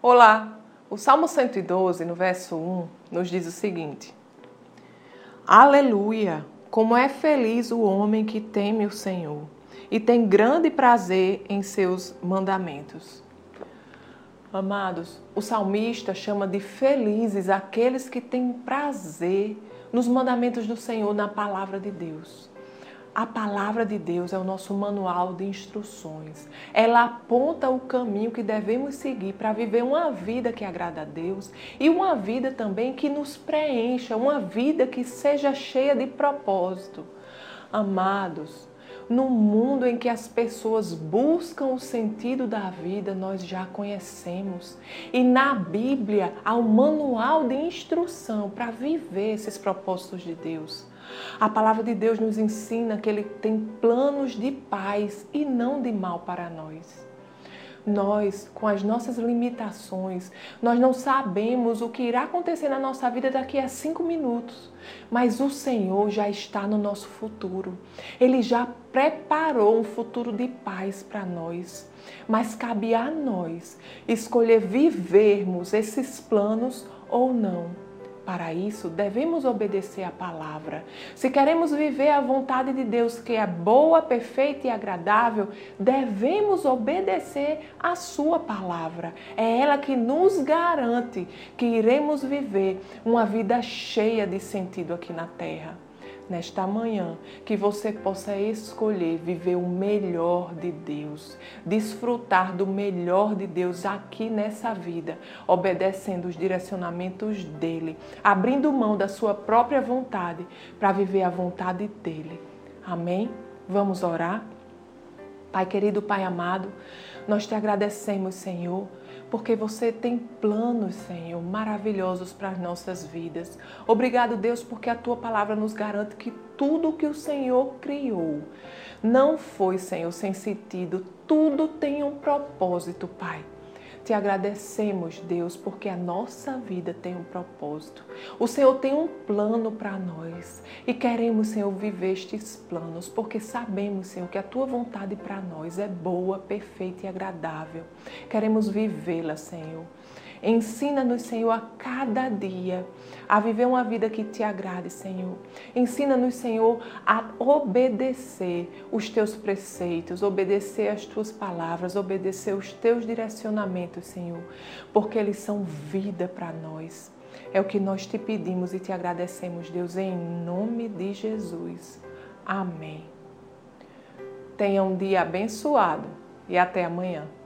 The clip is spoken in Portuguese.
Olá! O Salmo 112, no verso 1, nos diz o seguinte: Aleluia! Como é feliz o homem que teme o Senhor e tem grande prazer em seus mandamentos. Amados, o salmista chama de felizes aqueles que têm prazer nos mandamentos do Senhor, na palavra de Deus. A palavra de Deus é o nosso manual de instruções. Ela aponta o caminho que devemos seguir para viver uma vida que agrada a Deus e uma vida também que nos preencha, uma vida que seja cheia de propósito. Amados, no mundo em que as pessoas buscam o sentido da vida, nós já conhecemos. E na Bíblia há um manual de instrução para viver esses propósitos de Deus. A palavra de Deus nos ensina que Ele tem planos de paz e não de mal para nós nós, com as nossas limitações, nós não sabemos o que irá acontecer na nossa vida daqui a cinco minutos. Mas o Senhor já está no nosso futuro. Ele já preparou um futuro de paz para nós. Mas cabe a nós escolher vivermos esses planos ou não. Para isso, devemos obedecer à palavra. Se queremos viver a vontade de Deus, que é boa, perfeita e agradável, devemos obedecer à Sua palavra. É ela que nos garante que iremos viver uma vida cheia de sentido aqui na terra nesta manhã, que você possa escolher viver o melhor de Deus, desfrutar do melhor de Deus aqui nessa vida, obedecendo os direcionamentos dele, abrindo mão da sua própria vontade para viver a vontade dele. Amém? Vamos orar? Pai querido, Pai amado, nós te agradecemos, Senhor porque você tem planos, Senhor, maravilhosos para as nossas vidas. Obrigado, Deus, porque a tua palavra nos garante que tudo que o Senhor criou não foi, Senhor, sem sentido. Tudo tem um propósito, Pai. Te agradecemos, Deus, porque a nossa vida tem um propósito. O Senhor tem um plano para nós e queremos, Senhor, viver estes planos, porque sabemos, Senhor, que a tua vontade para nós é boa, perfeita e agradável. Queremos vivê-la, Senhor. Ensina-nos, Senhor, a cada dia a viver uma vida que te agrade, Senhor. Ensina-nos, Senhor, a obedecer os teus preceitos, obedecer as tuas palavras, obedecer os teus direcionamentos, Senhor, porque eles são vida para nós. É o que nós te pedimos e te agradecemos, Deus, em nome de Jesus. Amém. Tenha um dia abençoado e até amanhã.